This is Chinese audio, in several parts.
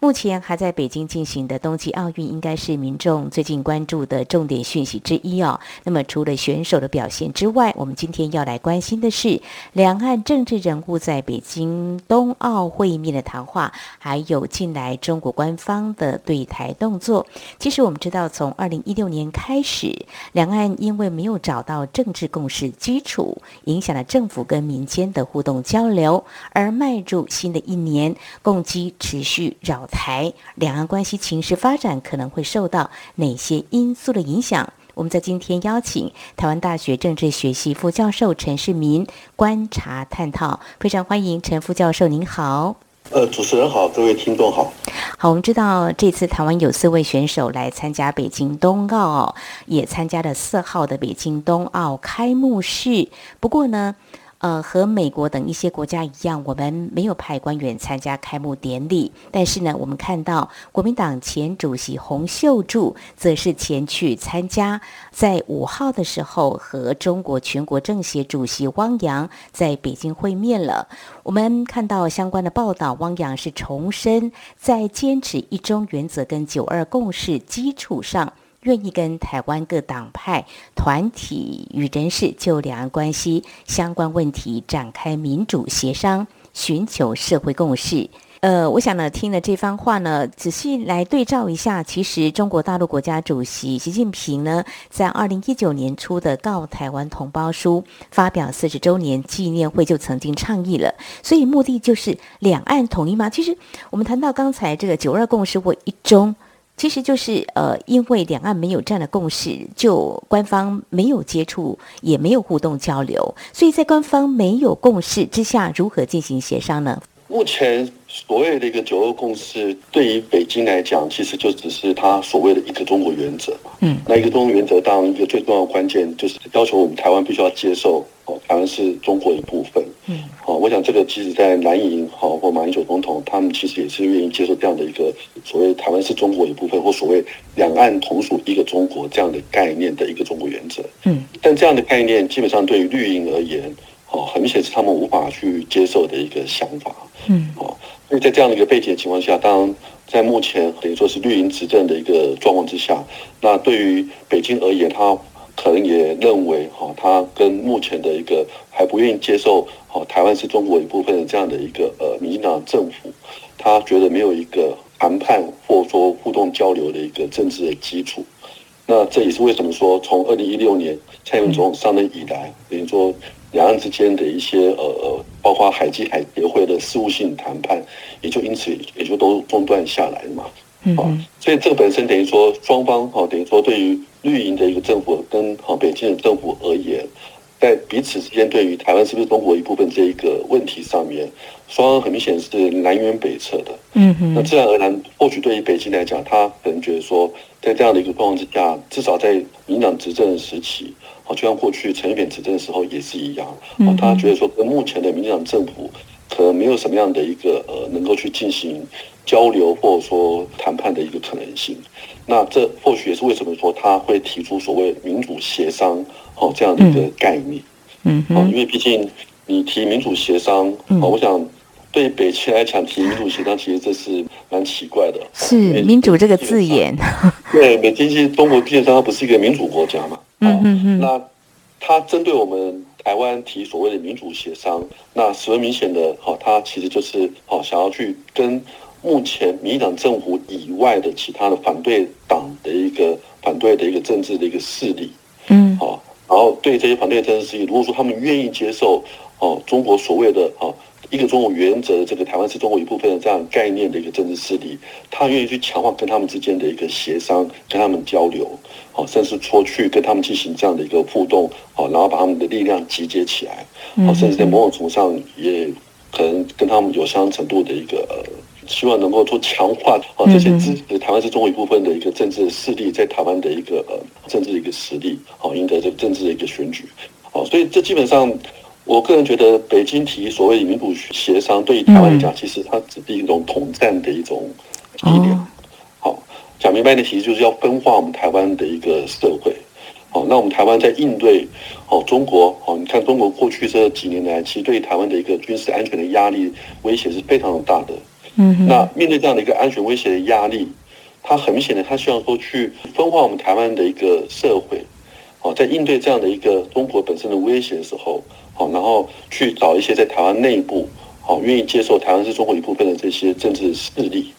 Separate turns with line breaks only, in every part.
目前还在北京进行的冬季奥运，应该是民众最近关注的重点讯息之一哦。那么除了选手的表现之外，我们今天要来关心的是两岸政治人物在北京冬奥会面的谈话，还有近来中国官方的对台动作。其实我们知道，从二零一六年开始，两岸因为没有找到政治共识基础，影响了政府跟民间的互动交流，而迈入新的一年，共机持续扰台，两岸关系情势发展可能会受到哪些因素的影响？我们在今天邀请台湾大学政治学系副教授陈世民观察探讨，非常欢迎陈副教授，您好。
呃，主持人好，各位听众好。
好，我们知道这次台湾有四位选手来参加北京冬奥，也参加了四号的北京冬奥开幕式。不过呢，呃，和美国等一些国家一样，我们没有派官员参加开幕典礼。但是呢，我们看到国民党前主席洪秀柱则是前去参加，在五号的时候和中国全国政协主席汪洋在北京会面了。我们看到相关的报道，汪洋是重申在坚持一中原则跟九二共识基础上。愿意跟台湾各党派、团体与人士就两岸关系相关问题展开民主协商，寻求社会共识。呃，我想呢，听了这番话呢，仔细来对照一下，其实中国大陆国家主席习近平呢，在二零一九年初的《告台湾同胞书》发表四十周年纪念会就曾经倡议了，所以目的就是两岸统一吗？其实我们谈到刚才这个九二共识或一中。其实就是呃，因为两岸没有这样的共识，就官方没有接触，也没有互动交流，所以在官方没有共识之下，如何进行协商呢？
目前所谓的一个九二共识，对于北京来讲，其实就只是它所谓的一个中国原则嘛。嗯，那一个中国原则当然一个最重要的关键，就是要求我们台湾必须要接受哦，台湾是中国一部分。嗯，好，我想这个即使在蓝营好或马英九总统，他们其实也是愿意接受这样的一个所谓台湾是中国一部分，或所谓两岸同属一个中国这样的概念的一个中国原则。嗯，但这样的概念基本上对于绿营而言，哦，很明显是他们无法去接受的一个想法。嗯，哦，所以在这样的一个背景的情况下，当然在目前等于说是绿营执政的一个状况之下，那对于北京而言，他可能也认为，哈，他跟目前的一个还不愿意接受，哈，台湾是中国一部分的这样的一个呃民进党政府，他觉得没有一个谈判或者说互动交流的一个政治的基础。那这也是为什么说从二零一六年蔡英文总统上任以来，等于说。两岸之间的一些呃呃，包括海基海协会的事务性谈判，也就因此也就都中断下来了嘛。嗯，所以这个本身等于说双方哈，等于说对于绿营的一个政府跟哈北京的政府而言，在彼此之间对于台湾是不是中国一部分这一个问题上面，双方很明显是南辕北辙的。嗯哼，那自然而然，或许对于北京来讲，他可能觉得说，在这样的一个状况之下，至少在民党执政的时期。就像过去陈水扁执政的时候也是一样，他觉得说跟目前的民进党政府可能没有什么样的一个呃能够去进行交流或者说谈判的一个可能性。那这或许也是为什么说他会提出所谓民主协商哦这样的一个概念。嗯，哦因为毕竟你提民主协商，哦我想对北京来讲提民主协商，其实这是蛮奇怪的。
是民主这个字眼。
对，北京其实中国电商，它不是一个民主国家嘛。嗯嗯嗯，那它针对我们台湾提所谓的民主协商，那十分明显的，哈，他其实就是好想要去跟目前民进党政府以外的其他的反对党的一个反对的一个政治的一个势力，嗯，好，然后对这些反对政治势力，如果说他们愿意接受，哦，中国所谓的啊。一个中国原则，这个台湾是中国一部分的这样概念的一个政治势力，他愿意去强化跟他们之间的一个协商，跟他们交流，好，甚至出去跟他们进行这样的一个互动，好，然后把他们的力量集结起来，好，甚至在某种程度上也可能跟他们有相当程度的一个希望能够做强化啊这些支持台湾是中国一部分的一个政治势力在台湾的一个呃政治的一个实力，好赢得这个政治的一个选举，好，所以这基本上。我个人觉得，北京提所谓民主协商，对于台湾来讲，其实它只是一种统战的一种力量。好，讲明白的其实就是要分化我们台湾的一个社会。好，那我们台湾在应对好中国，好，你看中国过去这几年来，其实对台湾的一个军事安全的压力威胁是非常大的。嗯，那面对这样的一个安全威胁的压力，它很明显的，他希望说去分化我们台湾的一个社会。好，在应对这样的一个中国本身的威胁的时候。好，然后去找一些在台湾内部好愿意接受台湾是中国一部分的这些政治势力，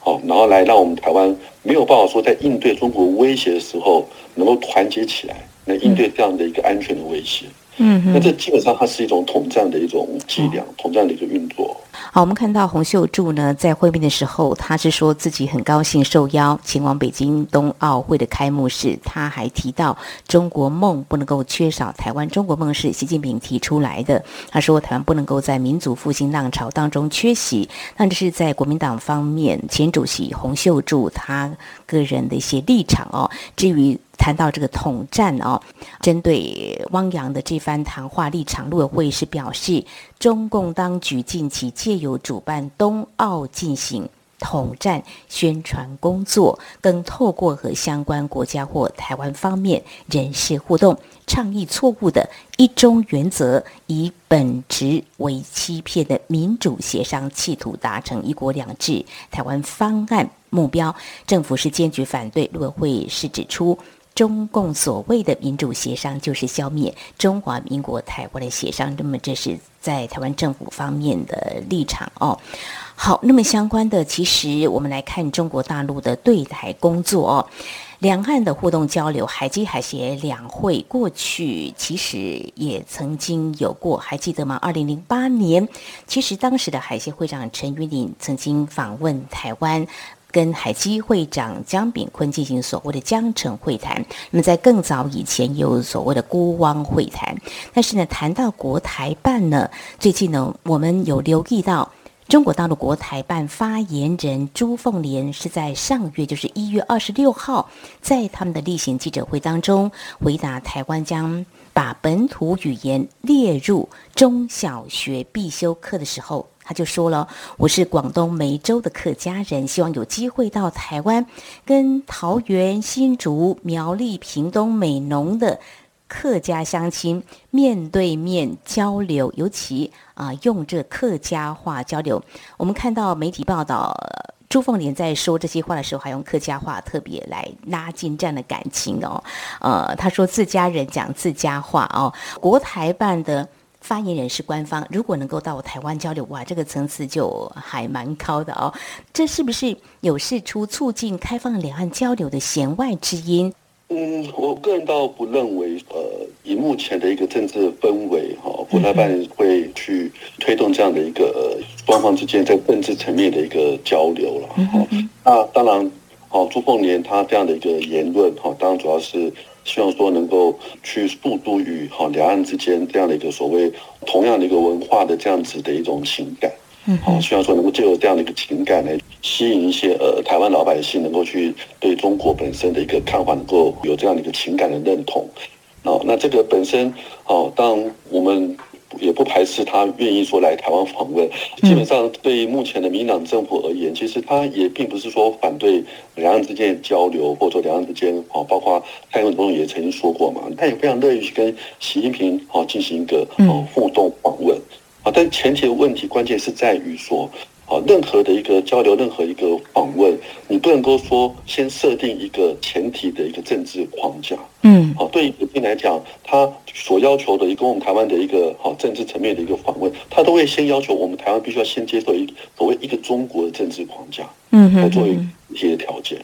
好，然后来让我们台湾没有办法说在应对中国威胁的时候能够团结起来，来应对这样的一个安全的威胁。嗯，那这基本上它是一种统战的一种伎俩，统战的一个运作。
好，我们看到洪秀柱呢，在会面的时候，他是说自己很高兴受邀前往北京冬奥会的开幕式。他还提到，中国梦不能够缺少台湾，中国梦是习近平提出来的。他说，台湾不能够在民族复兴浪潮当中缺席。那这是在国民党方面，前主席洪秀柱他个人的一些立场哦。至于谈到这个统战哦，针对汪洋的这番谈话立场，陆委会是表示，中共当局近期借由主办冬奥进行统战宣传工作，更透过和相关国家或台湾方面人士互动，倡议错误的一中原则，以本质为欺骗的民主协商，企图达成一国两制台湾方案目标，政府是坚决反对。陆委会是指出。中共所谓的民主协商，就是消灭中华民国台湾的协商。那么，这是在台湾政府方面的立场哦。好，那么相关的，其实我们来看中国大陆的对台工作哦，两岸的互动交流，海基海协两会过去其实也曾经有过，还记得吗？二零零八年，其实当时的海协会长陈云林曾经访问台湾。跟海基会长江炳坤进行所谓的江城会谈，那么在更早以前有所谓的孤汪会谈，但是呢，谈到国台办呢，最近呢，我们有留意到中国大陆国台办发言人朱凤莲是在上月，就是一月二十六号，在他们的例行记者会当中回答台湾将把本土语言列入中小学必修课的时候。他就说了：“我是广东梅州的客家人，希望有机会到台湾，跟桃园、新竹、苗栗、屏东美浓的客家乡亲面对面交流，尤其啊、用这客家话交流。我们看到媒体报道，朱凤莲在说这些话的时候，还用客家话特别来拉近这样的感情哦。呃，他说自家人讲自家话哦，国台办的。”发言人是官方，如果能够到台湾交流，哇，这个层次就还蛮高的哦。这是不是有释出促进开放两岸交流的弦外之音？
嗯，我个人倒不认为，呃，以目前的一个政治氛围，哈、哦，国台办会去推动这样的一个、呃、双方之间在政治层面的一个交流了。那当然，哦，朱凤莲他这样的一个言论，哈、哦，当然主要是。希望说能够去诉诸于好两岸之间这样的一个所谓同样的一个文化的这样子的一种情感，嗯，好，希望说能够借由这样的一个情感来吸引一些呃台湾老百姓能够去对中国本身的一个看法能够有这样的一个情感的认同，哦，那这个本身哦，当我们。也不排斥他愿意说来台湾访问。基本上，对于目前的民党政府而言，其实他也并不是说反对两岸之间的交流，或者说两岸之间啊，包括蔡英文总统也曾经说过嘛，他也非常乐意去跟习近平啊进行一个啊互动访问啊。但前提的问题关键是在于说。啊，任何的一个交流，任何一个访问，你不能够说先设定一个前提的一个政治框架。嗯，好，对于普京来讲，他所要求的一个我们台湾的一个好政治层面的一个访问，他都会先要求我们台湾必须要先接受一所谓一个中国的政治框架，嗯，来作为一些条件。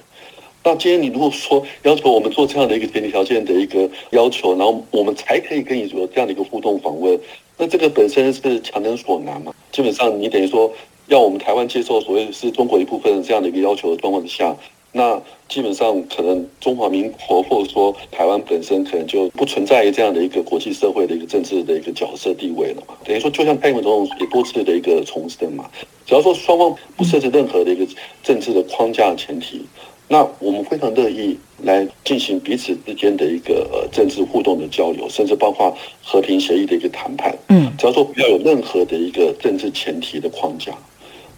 那今天你如果说要求我们做这样的一个前提条件的一个要求，然后我们才可以跟你做这样的一个互动访问，那这个本身是强人所难嘛？基本上你等于说。要我们台湾接受所谓是中国一部分这样的一个要求的状况之下，那基本上可能中华民国或者说台湾本身可能就不存在于这样的一个国际社会的一个政治的一个角色地位了嘛。等于说，就像蔡英文总统也多次的一个重申嘛，只要说双方不设置任何的一个政治的框架前提，那我们非常乐意来进行彼此之间的一个呃政治互动的交流，甚至包括和平协议的一个谈判。嗯，只要说不要有任何的一个政治前提的框架。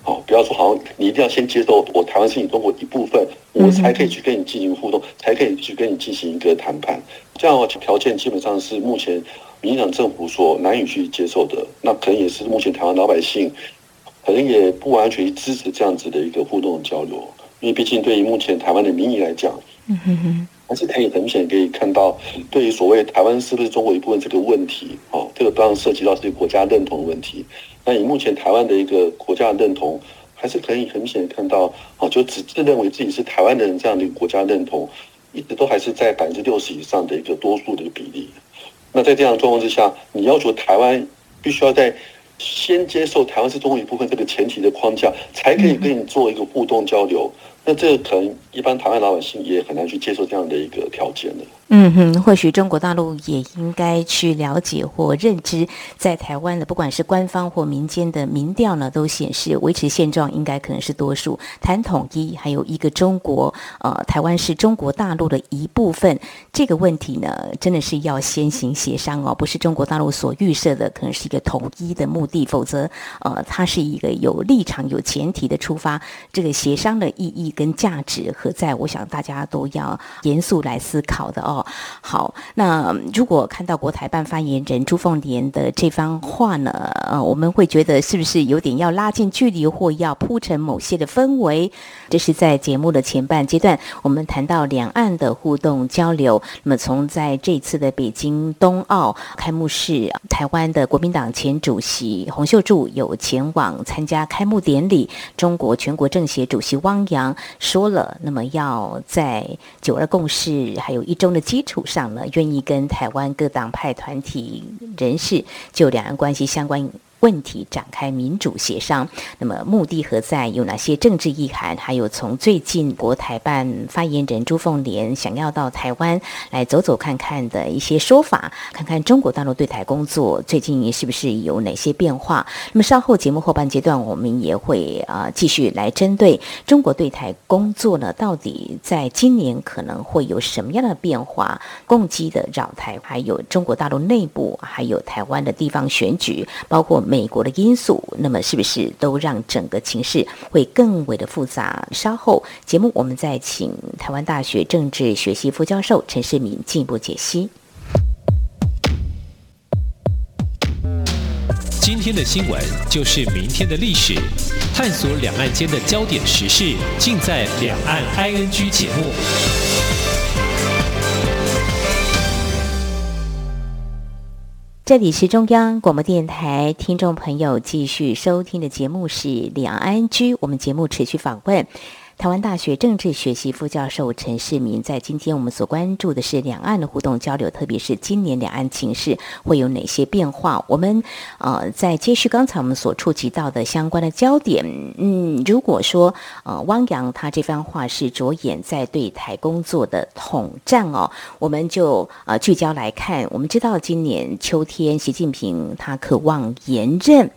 好，不要说好像你一定要先接受我台湾是你中国一部分，我才可以去跟你进行互动，才可以去跟你进行一个谈判。这样的条件基本上是目前民进党政府所难以去接受的。那可能也是目前台湾老百姓可能也不完全支持这样子的一个互动交流，因为毕竟对于目前台湾的民意来讲，嗯哼哼，还是可以很明显可以看到，对于所谓台湾是不是中国一部分这个问题，哦，这个当然涉及到是国家认同的问题。那以目前台湾的一个国家认同，还是可以很明显看到，啊，就只自认为自己是台湾人这样的一个国家认同，一直都还是在百分之六十以上的一个多数的一个比例。那在这样的状况之下，你要求台湾必须要在先接受台湾是中国一部分这个前提的框架，才可以跟你做一个互动交流。那这个可能一般台湾老百姓也很难去接受这样的一个条件的。
嗯哼，或许中国大陆也应该去了解或认知，在台湾的不管是官方或民间的民调呢，都显示维持现状应该可能是多数。谈统一，还有一个中国，呃，台湾是中国大陆的一部分，这个问题呢，真的是要先行协商哦，不是中国大陆所预设的，可能是一个统一的目的，否则，呃，它是一个有立场、有前提的出发，这个协商的意义跟价值何在？我想大家都要严肃来思考的哦。好，那如果看到国台办发言人朱凤莲的这番话呢，呃，我们会觉得是不是有点要拉近距离，或要铺陈某些的氛围？这是在节目的前半阶段，我们谈到两岸的互动交流。那么，从在这次的北京冬奥开幕式，台湾的国民党前主席洪秀柱有前往参加开幕典礼，中国全国政协主席汪洋说了，那么要在九二共识还有一中的基础上呢，愿意跟台湾各党派团体人士就两岸关系相关问题展开民主协商，那么目的何在？有哪些政治意涵？还有从最近国台办发言人朱凤莲想要到台湾来走走看看的一些说法，看看中国大陆对台工作最近是不是有哪些变化？那么稍后节目后半阶段，我们也会啊、继续来针对中国对台工作呢，到底在今年可能会有什么样的变化？共机的扰台，还有中国大陆内部，还有台湾的地方选举，包括。美国的因素，那么是不是都让整个情势会更为的复杂？稍后节目我们再请台湾大学政治学系副教授陈世民进一步解析。
今天的新闻就是明天的历史，探索两岸间的焦点时事，尽在《两岸 ING》节目。
这里是中央广播电台，听众朋友继续收听的节目是《两岸居》，我们节目持续访问。台湾大学政治学系副教授陈世民，在今天我们所关注的是两岸的互动交流，特别是今年两岸情势会有哪些变化？我们呃，在接续刚才我们所触及到的相关的焦点，嗯，如果说呃汪洋他这番话是着眼在对台工作的统战哦，我们就呃聚焦来看，我们知道今年秋天习近平他渴望连任。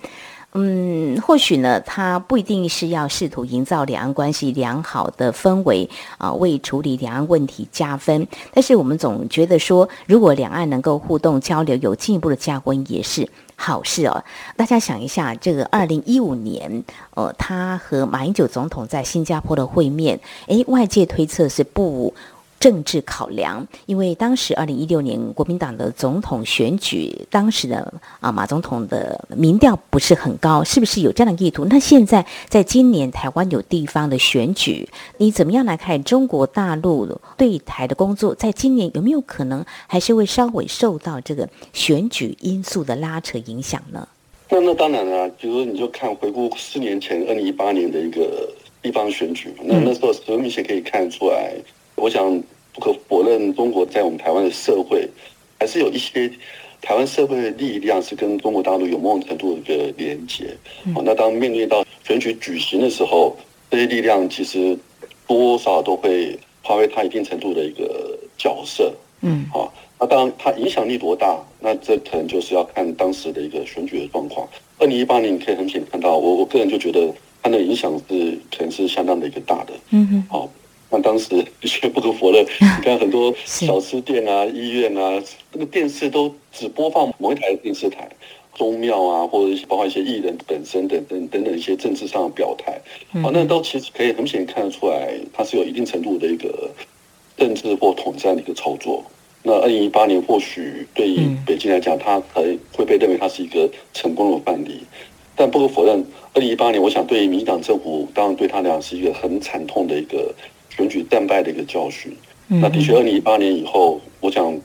嗯，或许呢，他不一定是要试图营造两岸关系良好的氛围啊，为处理两岸问题加分。但是我们总觉得说，如果两岸能够互动交流，有进一步的加温，也是好事哦。大家想一下，这个二零一五年，呃，他和马英九总统在新加坡的会面，诶，外界推测是不。政治考量，因为当时二零一六年国民党的总统选举，当时的啊马总统的民调不是很高，是不是有这样的意图？那现在在今年台湾有地方的选举，你怎么样来看中国大陆对台的工作？在今年有没有可能还是会稍微受到这个选举因素的拉扯影响呢？
那那当然了，比如说你就看回顾四年前二零一八年的一个地方选举，那那时候很明显可以看出来。我想不可否认，中国在我们台湾的社会，还是有一些台湾社会的力量是跟中国大陆有某种程度的一个连接。好，那当面对到选举举行的时候，这些力量其实多少都会发挥它一定程度的一个角色。嗯，好，那当然它影响力多大，那这可能就是要看当时的一个选举的状况。二零一八年你可以很明显看到，我我个人就觉得它的影响是可能是相当的一个大的。嗯哼，好，那当时的确不可否认，你看很多小吃店啊、医院啊，那个电视都只播放某一台电视台。宗庙啊，或者包括一些艺人本身等等等等一些政治上的表态，好，那都其实可以很明显看得出来，它是有一定程度的一个政治或统战的一个操作。那二零一八年或许对于北京来讲，它可能会被认为它是一个成功的范例，但不可否认，二零一八年，我想对于民进党政府，当然对他来讲是一个很惨痛的一个选举战败的一个教训。那的确，二零一八年以后，我想。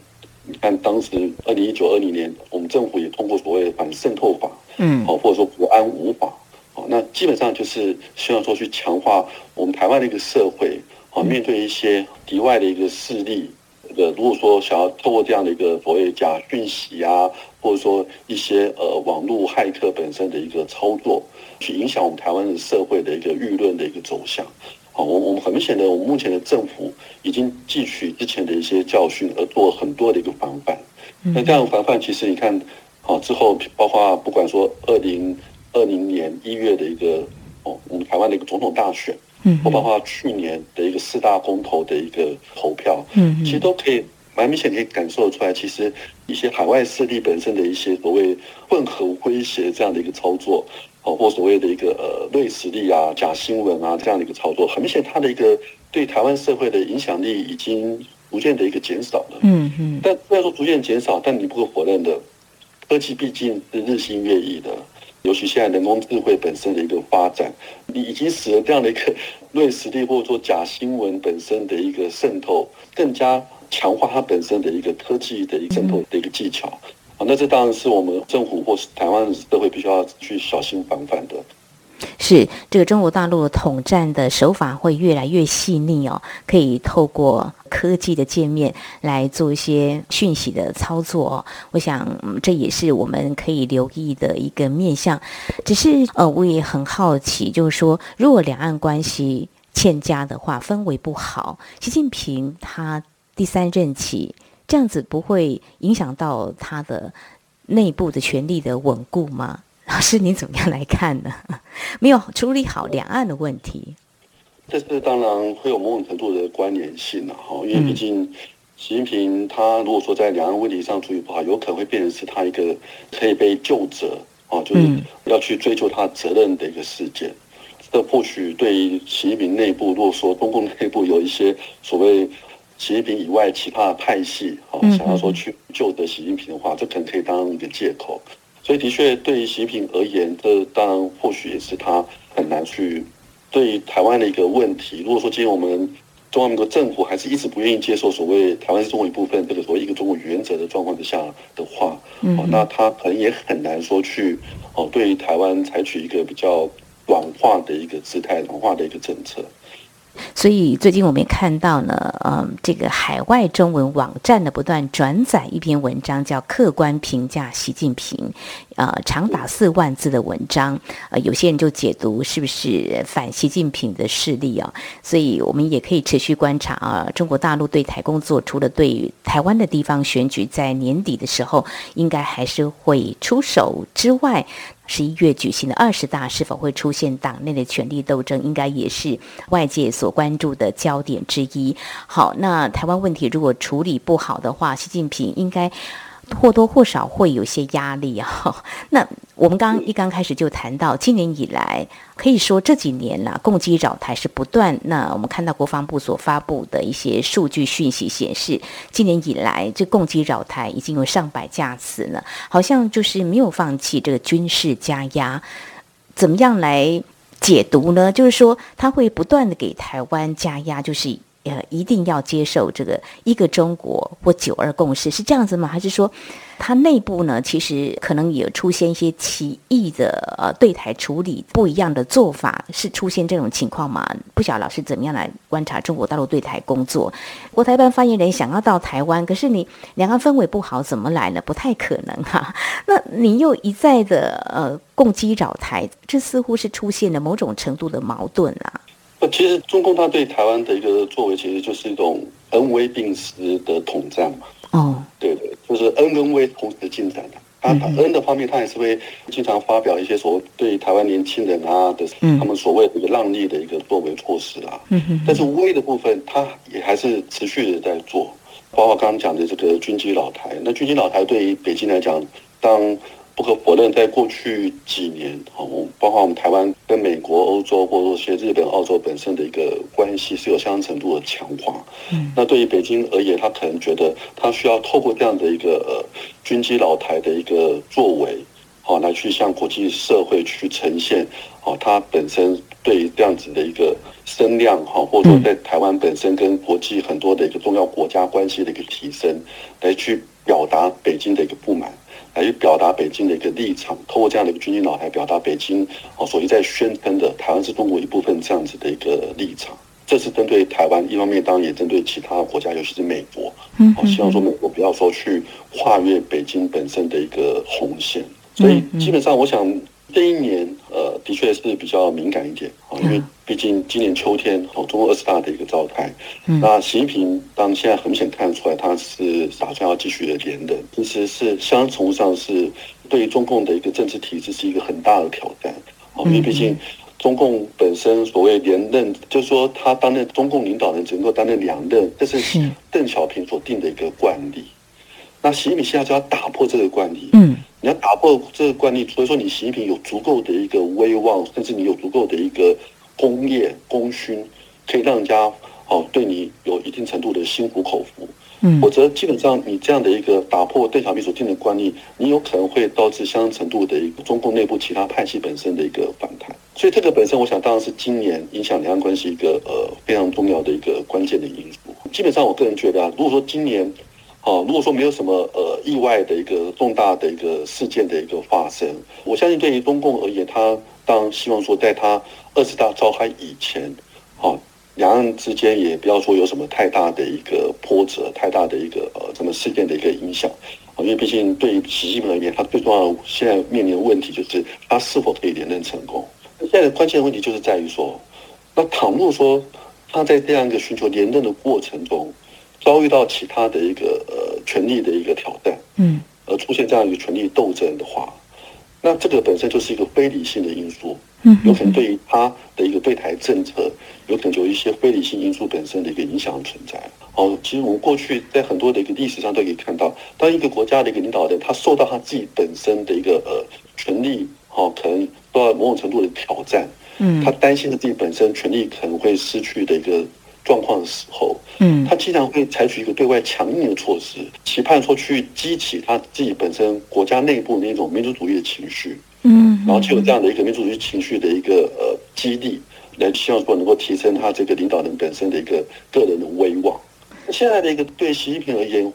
你看，当时二零一九、二零年，我们政府也通过所谓的反渗透法，嗯，好，或者说国安五法，好，那基本上就是希望说去强化我们台湾的一个社会，好，面对一些敌外的一个势力，呃，如果说想要透过这样的一个所谓假讯息啊，或者说一些呃网络骇客本身的一个操作，去影响我们台湾的社会的一个舆论的一个走向。好，我我们很明显的，我们目前的政府已经汲取之前的一些教训，而做很多的一个防范。那这样防范，其实你看，好之后，包括不管说二零二零年一月的一个哦，我们台湾的一个总统大选，嗯，或包括去年的一个四大公投的一个投票，嗯，其实都可以蛮明显可以感受出来，其实一些海外势力本身的一些所谓混合威胁这样的一个操作。包括所谓的一个呃瑞实力啊、假新闻啊这样的一个操作，很明显，它的一个对台湾社会的影响力已经逐渐的一个减少了。嗯嗯。但虽然说逐渐减少，但你不可否认的，科技毕竟是日新月异的，尤其现在人工智慧本身的一个发展，你已经使得这样的一个 瑞实力或者说假新闻本身的一个渗透，更加强化它本身的一个科技的一个渗透的一个技巧。啊，那这当然是我们政府或是台湾社会必须要去小心防范的。
是这个中国大陆统战的手法会越来越细腻哦，可以透过科技的界面来做一些讯息的操作哦。我想这也是我们可以留意的一个面向。只是呃，我也很好奇，就是说，如果两岸关系欠佳的话，氛围不好，习近平他第三任期。这样子不会影响到他的内部的权力的稳固吗？老师，您怎么样来看呢？没有处理好两岸的问题，
这是当然会有某种程度的关联性了哈。因为毕竟习近平他如果说在两岸问题上处理不好，有可能会变成是他一个可以被救责啊，就是要去追究他责任的一个事件。这或许对于习近平内部，如果说中共内部有一些所谓。习近平以外，其他的派系，好，想要说去救得习近平的话，这可能可以当一个借口。所以，的确，对于习近平而言，这当然或许也是他很难去对于台湾的一个问题。如果说今天我们中华民国政府还是一直不愿意接受所谓台湾是中国一部分，这个所谓一个中国原则的状况之下的话，哦，那他可能也很难说去哦，对于台湾采取一个比较软化的一个姿态、软化的一个政策。
所以最近我们也看到呢，嗯，这个海外中文网站呢不断转载一篇文章，叫《客观评价习近平》，呃，长达四万字的文章，呃，有些人就解读是不是反习近平的势力啊？所以我们也可以持续观察啊，中国大陆对台工作，除了对台湾的地方选举在年底的时候应该还是会出手之外。十一月举行的二十大是否会出现党内的权力斗争，应该也是外界所关注的焦点之一。好，那台湾问题如果处理不好的话，习近平应该。或多或少会有些压力啊。那我们刚一刚开始就谈到，今年以来可以说这几年啦，共机扰台是不断。那我们看到国防部所发布的一些数据讯息显示，今年以来这共机扰台已经有上百架次了，好像就是没有放弃这个军事加压。怎么样来解读呢？就是说他会不断的给台湾加压，就是。呃，一定要接受这个一个中国或九二共识是这样子吗？还是说，它内部呢，其实可能也出现一些奇异的呃对台处理不一样的做法，是出现这种情况吗？不晓得老师怎么样来观察中国大陆对台工作？国台办发言人想要到台湾，可是你两岸氛围不好，怎么来呢？不太可能哈、那你又一再的呃共击扰台，这似乎是出现了某种程度的矛盾啊。
其实中共他对台湾的一个作为，其实就是一种恩威并施的统战嘛。哦，对对，就是恩跟威同时进展的。他恩的方面，他也是会经常发表一些所谓对台湾年轻人啊的他们所谓的一个让利的一个作为措施啊。嗯，但是威的部分，他也还是持续的在做，包括刚刚讲的这个军机老台。那军机老台对于北京来讲，当不可否认，在过去几年，哦，包括我们台湾跟美国、欧洲，或者说些日本、澳洲本身的一个关系是有相当程度的强化。嗯，那对于北京而言，他可能觉得他需要透过这样的一个呃军机老台的一个作为，好来去向国际社会去呈现，好他本身对于这样子的一个声量，哈，或者说在台湾本身跟国际很多的一个重要国家关系的一个提升，来去表达北京的一个不满。来去表达北京的一个立场，通过这样的一个军机脑来表达北京哦所一再宣称的台湾是中国一部分这样子的一个立场。这是针对台湾，一方面当然也针对其他国家，尤其是美国。嗯，希望说美国不要说去跨越北京本身的一个红线。所以基本上，我想。这一年，呃，的确是比较敏感一点啊，因为毕竟今年秋天，哦，中共二十大的一个召开，嗯，那习近平当现在很明显看得出来，他是打算要继续的连任，其实是相当程度上是对于中共的一个政治体制是一个很大的挑战啊，因为毕竟中共本身所谓连任，就是说他担任中共领导人只能够担任两任，这是。邓小平所定的一个惯例。那习近平现在就要打破这个惯例，嗯。你要打破这个惯例，所以说你习近平有足够的一个威望，甚至你有足够的一个功业功勋，可以让人家哦对你有一定程度的心服口服。嗯，否则基本上你这样的一个打破邓小平所定的惯例，你有可能会导致相当程度的一个中共内部其他派系本身的一个反弹。所以这个本身，我想当然是今年影响两岸关系一个呃非常重要的一个关键的因素。基本上我个人觉得啊，如果说今年。哦，如果说没有什么呃意外的一个重大的一个事件的一个发生，我相信对于中共而言，他当希望说，在他二十大召开以前，哦，两岸之间也不要说有什么太大的一个波折，太大的一个呃什么事件的一个影响，啊，因为毕竟对于习近平而言，他最重要现在面临的问题就是他是否可以连任成功。现在关键的问题就是在于说，那倘若说他在这样一个寻求连任的过程中，遭遇到其他的一个呃权力的一个挑战，嗯，而出现这样一个权力斗争的话，那这个本身就是一个非理性的因素，嗯，有可能对于他的一个对台政策，有可能就有一些非理性因素本身的一个影响存在。哦，其实我们过去在很多的一个历史上都可以看到，当一个国家的一个领导人他受到他自己本身的一个呃权力，哦，可能受到某种程度的挑战，嗯，他担心着自己本身权力可能会失去的一个。状况的时候，嗯，他经常会采取一个对外强硬的措施，期盼说去激起他自己本身国家内部那种民族主义的情绪，嗯，然后就有这样的一个民族主义情绪的一个呃激励，来希望说能够提升他这个领导人本身的一个个人的威望。现在的一个对习近平而言，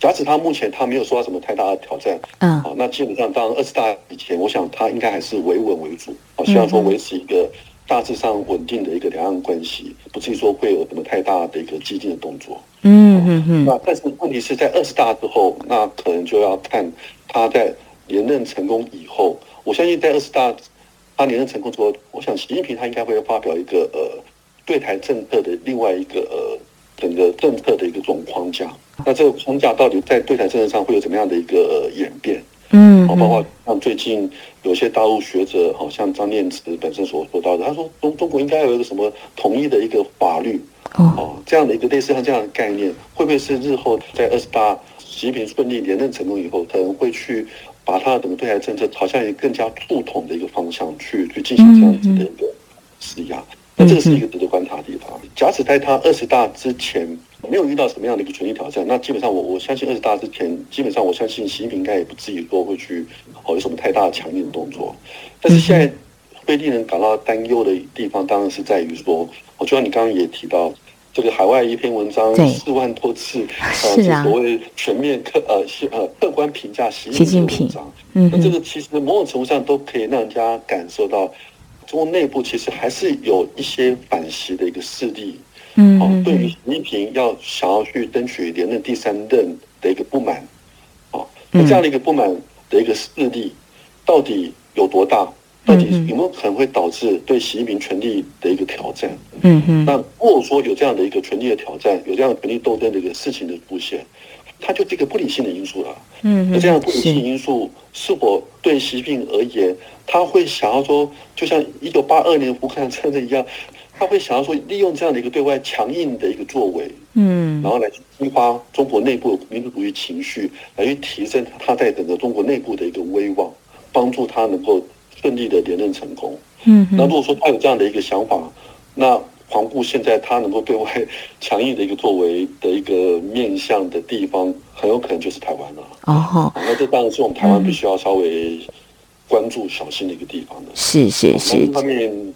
假使他目前他没有受到什么太大的挑战，嗯，好，那基本上当二十大以前，我想他应该还是维稳为主，好，希望说维持一个。大致上稳定的一个两岸关系，不至于说会有什么太大的一个激进的动作。嗯嗯嗯。那但是问题是在二十大之后，那可能就要看他在连任成功以后。我相信在二十大他连任成功之后，我想习近平他应该会发表一个呃对台政策的另外一个呃整个政策的一个总框架。那这个框架到底在对台政策上会有怎么样的一个演变？嗯，包括像最近有些大陆学者，好像张念慈本身所说到的，他说中中国应该有一个什么统一的一个法律，哦，这样的一个类似像这样的概念，会不会是日后在二十大习近平顺利连任成功以后，可能会去把他的整个对台政策朝向一个更加促统的一个方向去去进行这样子的一个施压？那这个是一个值得观察的地方。假使在他二十大之前，没有遇到什么样的一个权力挑战，那基本上我我相信二十大之前，基本上我相信习近平应该也不至于说会去哦有什么太大的强硬的动作。但是现在会令人感到担忧的地方，当然是在于说，我就像你刚刚也提到，这个海外一篇文章四万多次，是啊，所谓全面客呃呃客观评价习近平的文章，嗯，那这个其实某种程度上都可以让人家感受到，中国内部其实还是有一些反习的一个势力。嗯，哦，对于习近平要想要去争取连任第三任的一个不满，啊，那这样的一个不满的一个势力到底有多大？到底有没有可能会导致对习近平权力的一个挑战？
嗯哼。
那如果说有这样的一个权力的挑战，有这样的权力斗争的一个事情的出现，它就是一个不理性的因素了。
嗯，
那这样不理性因素是否对习近平而言，他会想要说，就像一九八二年乌克兰战争一样，他会想要说，利用这样的一个对外强硬的一个作为，
嗯，
然后来激发中国内部的民族主义情绪，来去提升他在整个中国内部的一个威望，帮助他能够顺利的连任成功。
嗯，
那如果说他有这样的一个想法，那环顾现在他能够对外强硬的一个作为的一个面向的地方，很有可能就是台湾了。
哦，
那这当然是我们台湾必须要稍微关注、小心的一个地方的。
是是是。
一方面，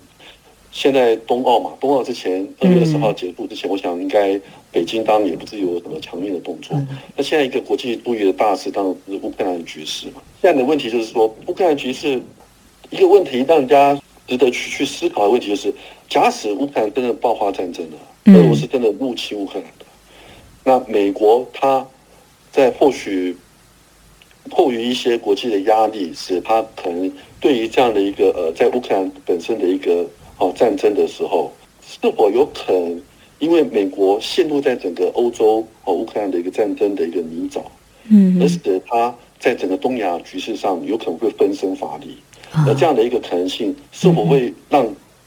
现在冬奥嘛，冬奥之前二月二十号结束之前，我想应该北京当然也不至于有什么强硬的动作。那现在一个国际注意的大事，当然是乌克兰的局势嘛。现在的问题就是说，乌克兰局势一个问题，让人家值得去去思考的问题就是。假使乌克兰真的爆发战争了，俄罗斯真的入侵乌克兰的，那美国它在或许迫于一些国际的压力，使它可能对于这样的一个呃，在乌克兰本身的一个哦战争的时候，是否有可能因为美国陷入在整个欧洲和乌克兰的一个战争的一个泥沼，
嗯，
而使得他在整个东亚局势上有可能会分身乏力，而这样的一个可能性是否会让？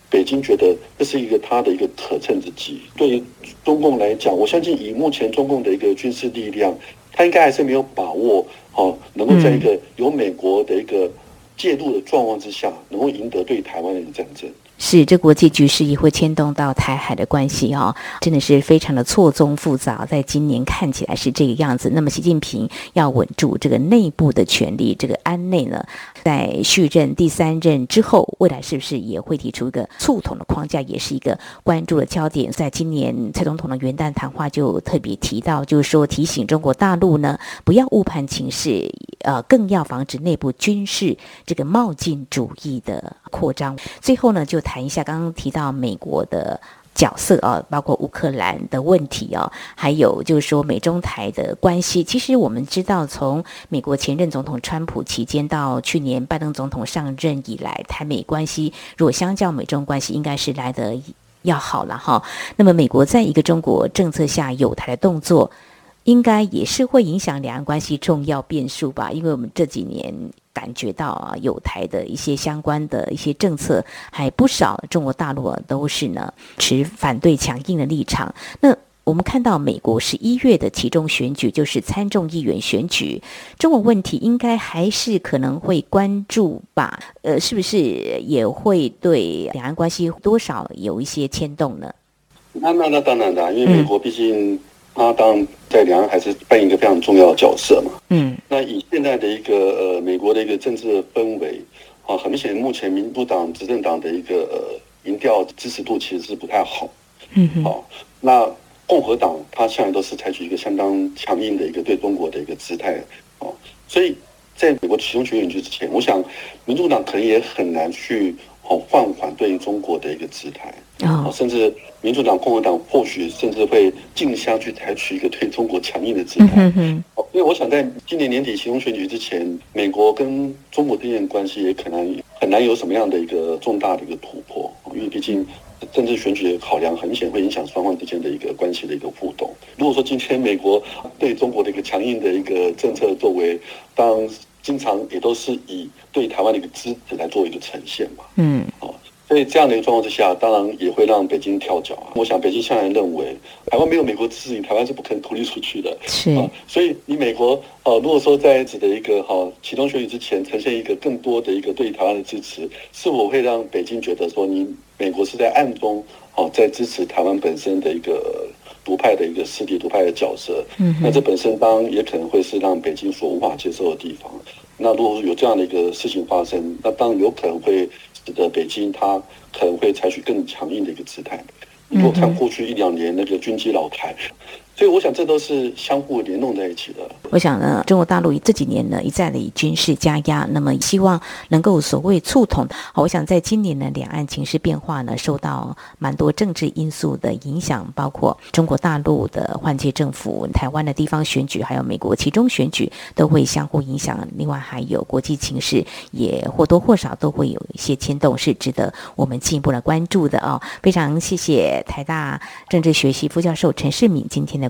北京觉得这是一个他的一个可乘之机。对于中共来讲，我相信以目前中共的一个军事力量，他应该还是没有把握，哦，能够在一个有美国的一个介入的状况之下，能够赢得对台湾的一个战争。
是，这国际局势也会牵动到台海的关系哦，真的是非常的错综复杂。在今年看起来是这个样子。那么，习近平要稳住这个内部的权力，这个安内呢，在续任第三任之后，未来是不是也会提出一个促统的框架，也是一个关注的焦点。在今年蔡总统的元旦谈话就特别提到，就是说提醒中国大陆呢，不要误判情势，呃，更要防止内部军事这个冒进主义的扩张。最后呢，就谈。一下刚刚提到美国的角色啊，包括乌克兰的问题啊，还有就是说美中台的关系。其实我们知道，从美国前任总统川普期间到去年拜登总统上任以来，台美关系如果相较美中关系，应该是来得要好了哈。那么美国在一个中国政策下有台的动作，应该也是会影响两岸关系重要变数吧？因为我们这几年。感觉到啊，有台的一些相关的一些政策还不少，中国大陆都是呢持反对强硬的立场。那我们看到美国十一月的其中选举就是参众议员选举，中国问题应该还是可能会关注吧？呃，是不是也会对两岸关系多少有一些牵动呢？
那那那当然的，因为美国毕竟。他当然在两岸还是扮演一个非常重要的角色嘛。
嗯，
那以现在的一个呃美国的一个政治的氛围啊，很明显目前民主党执政党的一个呃民调支持度其实是不太好。
嗯哼，
好，那共和党他现在都是采取一个相当强硬的一个对中国的一个姿态哦，所以在美国期中选举之前，我想民主党可能也很难去哦放缓对于中国的一个姿态。啊，甚至民主党、共和党或许甚至会竞相去采取一个对中国强硬的姿态。
嗯哼。
因为我想在今年年底期中选举之前，美国跟中国之间关系也可能很难有什么样的一个重大的一个突破。因为毕竟政治选举的考量很明显会影响双方之间的一个关系的一个互动。如果说今天美国对中国的一个强硬的一个政策作为，当然经常也都是以对台湾的一个支持来做一个呈现嘛。
嗯。
所以这样的一个状况之下，当然也会让北京跳脚啊。我想北京向来认为，台湾没有美国支持，台湾是不可能独立出去的。
是
啊，所以你美国呃，如果说在此的一个哈启动选举之前，呈现一个更多的一个对台湾的支持，是否会让北京觉得说你美国是在暗中啊在支持台湾本身的一个独派的一个势力、独派的角色？
嗯，
那这本身当然也可能会是让北京所无法接受的地方。那如果有这样的一个事情发生，那当然有可能会。使得北京它可能会采取更强硬的一个姿态。如果看过去一两年那个军机老台，所以我想这都是相互联动在一起的。
我想呢，中国大陆这几年呢一再的以军事加压，那么希望能够所谓促统。好，我想在今年呢，两岸情势变化呢，受到蛮多政治因素的影响，包括中国大陆的换届政府、台湾的地方选举，还有美国其中选举，都会相互影响。另外还有国际情势，也或多或少都会有一些牵动，是值得我们进一步来关注的哦。非常谢谢台大政治学系副教授陈世敏今天的